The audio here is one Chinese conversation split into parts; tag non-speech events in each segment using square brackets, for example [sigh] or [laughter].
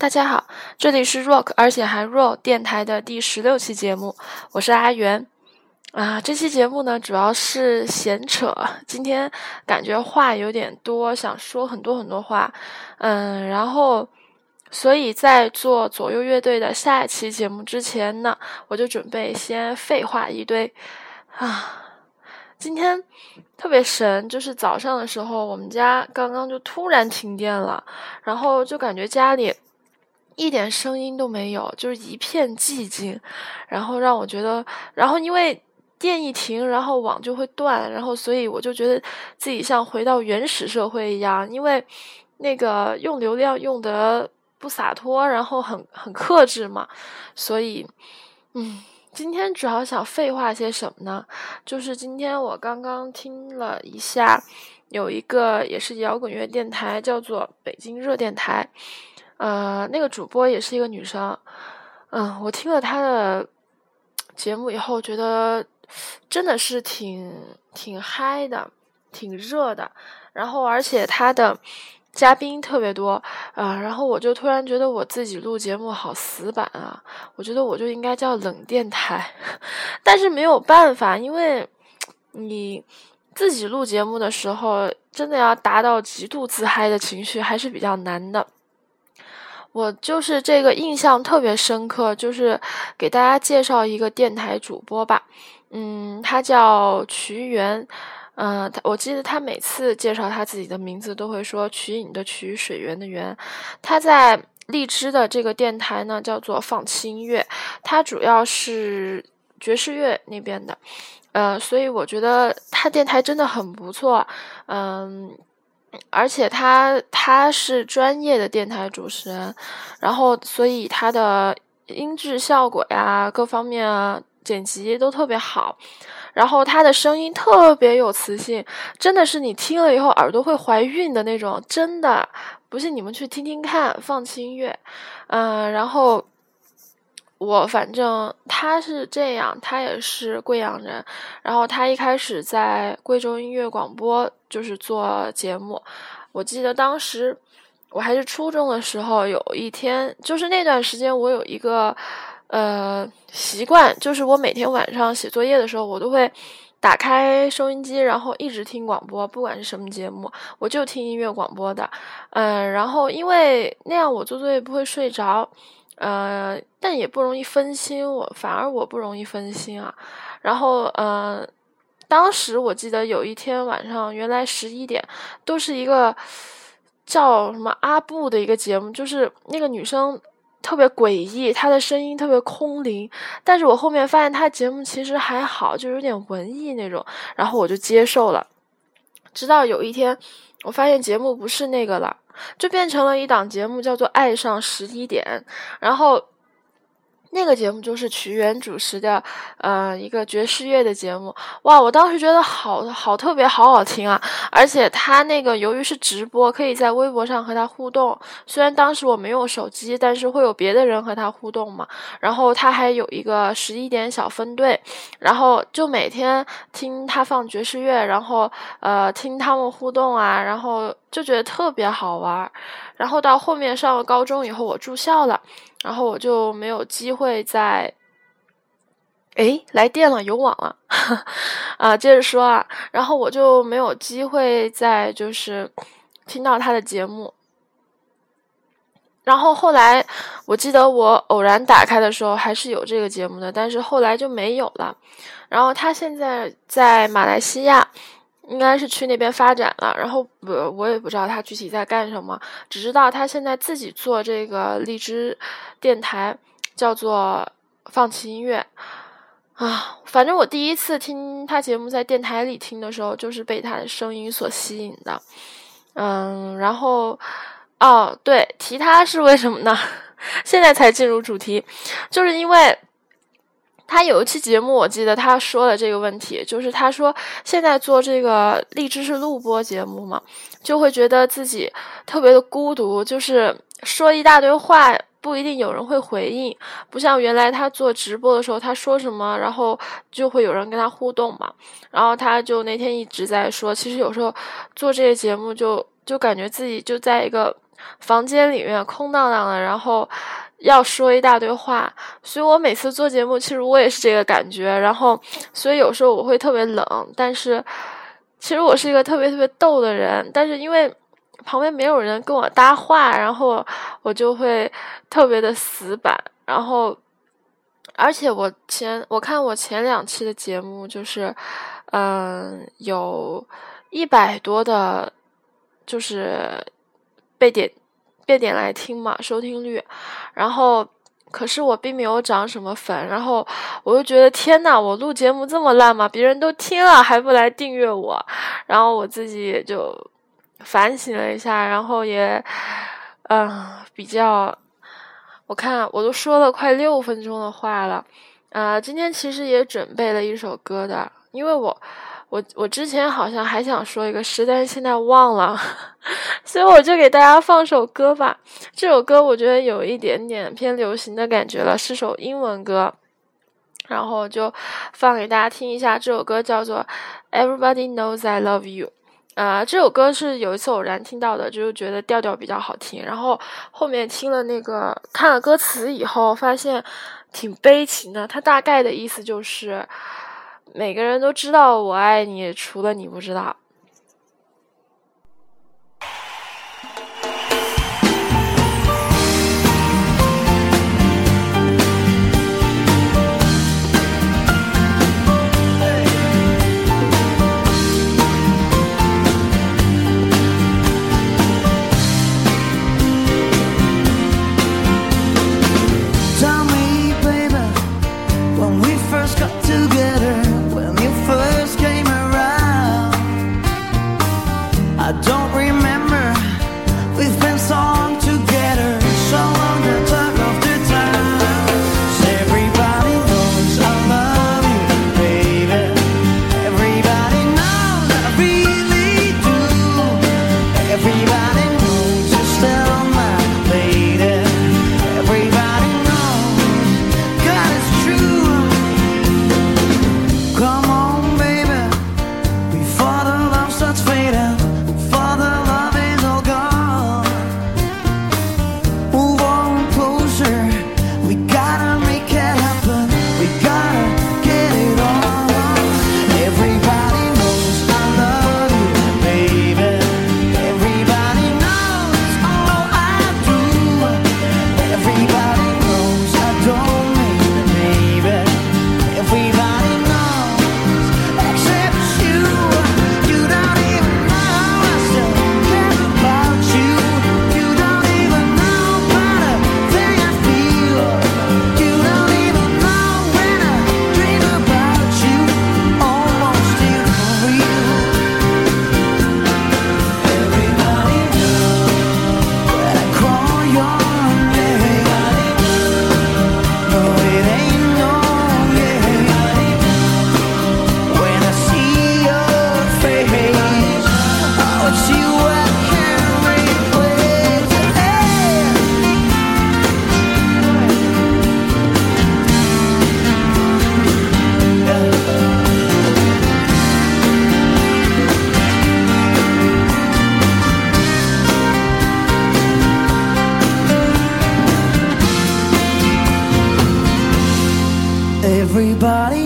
大家好，这里是 Rock，而且还 Roll 电台的第十六期节目，我是阿元。啊，这期节目呢主要是闲扯，今天感觉话有点多，想说很多很多话，嗯，然后所以在做左右乐队的下一期节目之前呢，我就准备先废话一堆啊。今天特别神，就是早上的时候，我们家刚刚就突然停电了，然后就感觉家里一点声音都没有，就是一片寂静，然后让我觉得，然后因为电一停，然后网就会断，然后所以我就觉得自己像回到原始社会一样，因为那个用流量用得不洒脱，然后很很克制嘛，所以，嗯。今天主要想废话些什么呢？就是今天我刚刚听了一下，有一个也是摇滚乐电台，叫做北京热电台，呃，那个主播也是一个女生，嗯，我听了她的节目以后，觉得真的是挺挺嗨的，挺热的，然后而且她的。嘉宾特别多啊，然后我就突然觉得我自己录节目好死板啊！我觉得我就应该叫冷电台，[laughs] 但是没有办法，因为你自己录节目的时候，真的要达到极度自嗨的情绪还是比较难的。我就是这个印象特别深刻，就是给大家介绍一个电台主播吧，嗯，他叫瞿源。嗯，他我记得他每次介绍他自己的名字都会说“瞿颖”的瞿，水源的源。他在荔枝的这个电台呢，叫做放轻音乐，他主要是爵士乐那边的。呃，所以我觉得他电台真的很不错。嗯，而且他他是专业的电台主持人，然后所以他的音质效果呀，各方面啊，剪辑都特别好。然后他的声音特别有磁性，真的是你听了以后耳朵会怀孕的那种，真的。不信你们去听听看，放轻音乐。嗯，然后我反正他是这样，他也是贵阳人。然后他一开始在贵州音乐广播就是做节目，我记得当时我还是初中的时候，有一天就是那段时间，我有一个。呃，习惯就是我每天晚上写作业的时候，我都会打开收音机，然后一直听广播，不管是什么节目，我就听音乐广播的。嗯，然后因为那样我做作业不会睡着，呃，但也不容易分心，我反而我不容易分心啊。然后，嗯，当时我记得有一天晚上，原来十一点都是一个叫什么阿布的一个节目，就是那个女生。特别诡异，她的声音特别空灵，但是我后面发现她节目其实还好，就有点文艺那种，然后我就接受了。直到有一天，我发现节目不是那个了，就变成了一档节目，叫做《爱上十一点》，然后。那个节目就是曲原主持的，呃，一个爵士乐的节目。哇，我当时觉得好好特别，好好听啊！而且他那个由于是直播，可以在微博上和他互动。虽然当时我没有手机，但是会有别的人和他互动嘛。然后他还有一个十一点小分队，然后就每天听他放爵士乐，然后呃听他们互动啊，然后就觉得特别好玩。然后到后面上了高中以后，我住校了。然后我就没有机会再，哎，来电了，有网了，[laughs] 啊，接着说啊，然后我就没有机会再就是听到他的节目。然后后来我记得我偶然打开的时候还是有这个节目的，但是后来就没有了。然后他现在在马来西亚。应该是去那边发展了，然后我，我也不知道他具体在干什么，只知道他现在自己做这个荔枝电台，叫做放弃音乐啊。反正我第一次听他节目在电台里听的时候，就是被他的声音所吸引的。嗯，然后哦，对，提他是为什么呢？[laughs] 现在才进入主题，就是因为。他有一期节目，我记得他说了这个问题，就是他说现在做这个荔枝是录播节目嘛，就会觉得自己特别的孤独，就是说一大堆话不一定有人会回应，不像原来他做直播的时候，他说什么，然后就会有人跟他互动嘛。然后他就那天一直在说，其实有时候做这些节目就就感觉自己就在一个房间里面空荡荡的，然后要说一大堆话，所以我每次做节目，其实我也是这个感觉。然后，所以有时候我会特别冷，但是其实我是一个特别特别逗的人，但是因为旁边没有人跟我搭话，然后我就会特别的死板。然后，而且我前我看我前两期的节目，就是嗯，有一百多的，就是。被点，被点来听嘛，收听率，然后可是我并没有涨什么粉，然后我就觉得天呐，我录节目这么烂吗？别人都听了还不来订阅我，然后我自己也就反省了一下，然后也嗯比较，我看我都说了快六分钟的话了，啊，今天其实也准备了一首歌的，因为我。我我之前好像还想说一个诗，但是现在忘了，[laughs] 所以我就给大家放首歌吧。这首歌我觉得有一点点偏流行的感觉了，是首英文歌，然后就放给大家听一下。这首歌叫做《Everybody Knows I Love You》啊，这首歌是有一次偶然听到的，就是觉得调调比较好听。然后后面听了那个看了歌词以后，发现挺悲情的。它大概的意思就是。每个人都知道我爱你，除了你不知道。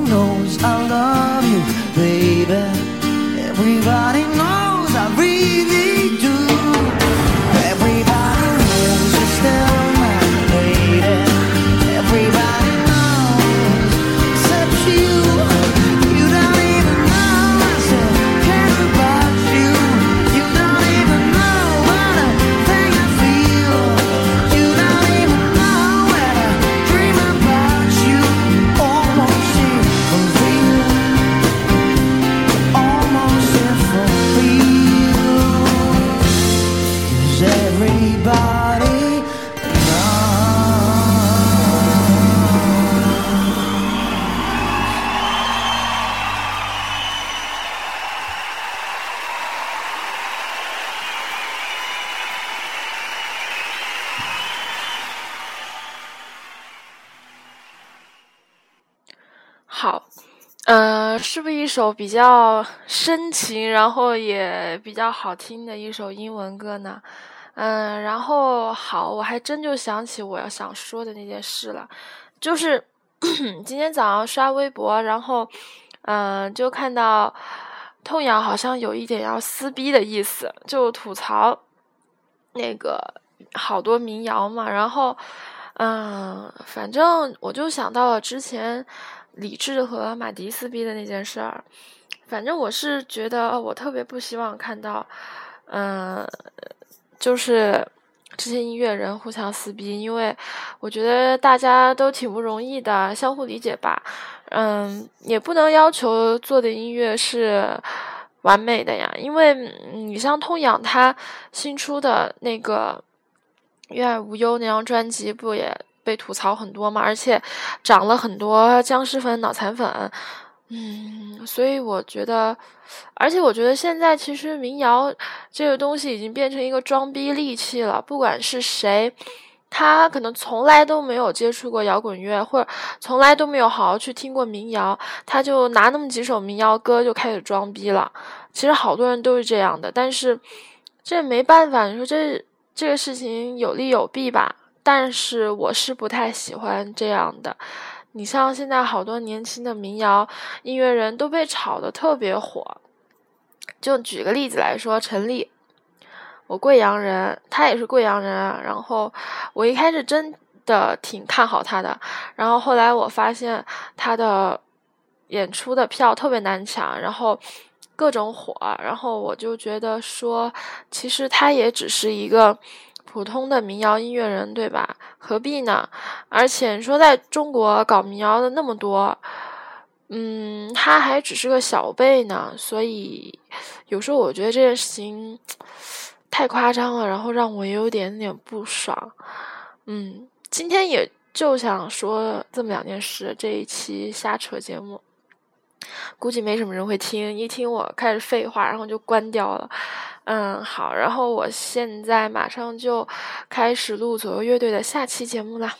knows I love you, baby. 好，嗯，是不是一首比较深情，然后也比较好听的一首英文歌呢？嗯，然后好，我还真就想起我要想说的那件事了，就是 [clears throat] 今天早上刷微博，然后嗯，就看到痛痒好像有一点要撕逼的意思，就吐槽那个好多民谣嘛，然后嗯，反正我就想到了之前李志和马迪撕逼的那件事儿，反正我是觉得我特别不希望看到，嗯。就是这些音乐人互相撕逼，因为我觉得大家都挺不容易的，相互理解吧。嗯，也不能要求做的音乐是完美的呀，因为你像痛痒他新出的那个《愿爱无忧》那张专辑，不也被吐槽很多嘛？而且涨了很多僵尸粉、脑残粉。嗯，所以我觉得，而且我觉得现在其实民谣这个东西已经变成一个装逼利器了。不管是谁，他可能从来都没有接触过摇滚乐，或者从来都没有好好去听过民谣，他就拿那么几首民谣歌就开始装逼了。其实好多人都是这样的，但是这没办法，你说这这个事情有利有弊吧？但是我是不太喜欢这样的。你像现在好多年轻的民谣音乐人都被炒得特别火，就举个例子来说，陈粒，我贵阳人，他也是贵阳人。然后我一开始真的挺看好他的，然后后来我发现他的演出的票特别难抢，然后各种火，然后我就觉得说，其实他也只是一个。普通的民谣音乐人，对吧？何必呢？而且你说在中国搞民谣的那么多，嗯，他还只是个小辈呢。所以有时候我觉得这件事情太夸张了，然后让我也有点点不爽。嗯，今天也就想说这么两件事，这一期瞎扯节目，估计没什么人会听。一听我开始废话，然后就关掉了。嗯，好，然后我现在马上就开始录左右乐队的下期节目啦。